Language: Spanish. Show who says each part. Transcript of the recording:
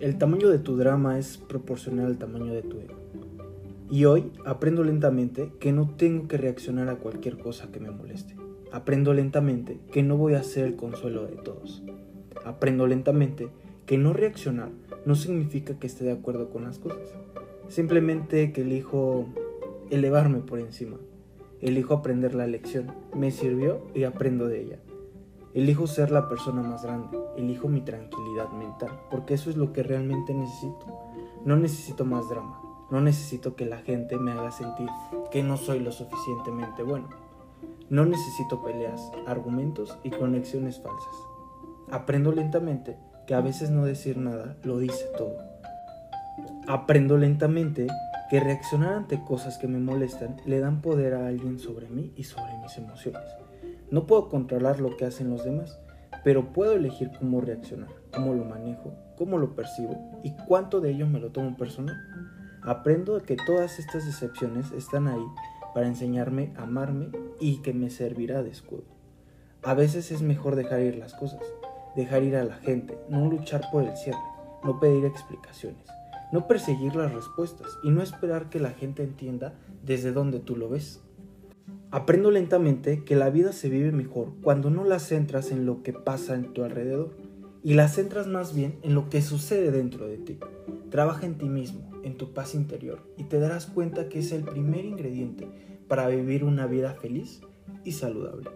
Speaker 1: El tamaño de tu drama es proporcional al tamaño de tu ego. Y hoy aprendo lentamente que no tengo que reaccionar a cualquier cosa que me moleste. Aprendo lentamente que no voy a ser el consuelo de todos. Aprendo lentamente que no reaccionar no significa que esté de acuerdo con las cosas. Simplemente que elijo elevarme por encima. Elijo aprender la lección. Me sirvió y aprendo de ella. Elijo ser la persona más grande. Elijo mi tranquilidad mental. Porque eso es lo que realmente necesito. No necesito más drama. No necesito que la gente me haga sentir que no soy lo suficientemente bueno. No necesito peleas, argumentos y conexiones falsas. Aprendo lentamente que a veces no decir nada lo dice todo. Aprendo lentamente que reaccionar ante cosas que me molestan le dan poder a alguien sobre mí y sobre mis emociones. No puedo controlar lo que hacen los demás, pero puedo elegir cómo reaccionar, cómo lo manejo, cómo lo percibo y cuánto de ello me lo tomo personal. Aprendo que todas estas decepciones están ahí para enseñarme a amarme y que me servirá de escudo. A veces es mejor dejar ir las cosas, dejar ir a la gente, no luchar por el cierre, no pedir explicaciones, no perseguir las respuestas y no esperar que la gente entienda desde dónde tú lo ves. Aprendo lentamente que la vida se vive mejor cuando no la centras en lo que pasa en tu alrededor y la centras más bien en lo que sucede dentro de ti. Trabaja en ti mismo, en tu paz interior, y te darás cuenta que es el primer ingrediente para vivir una vida feliz y saludable.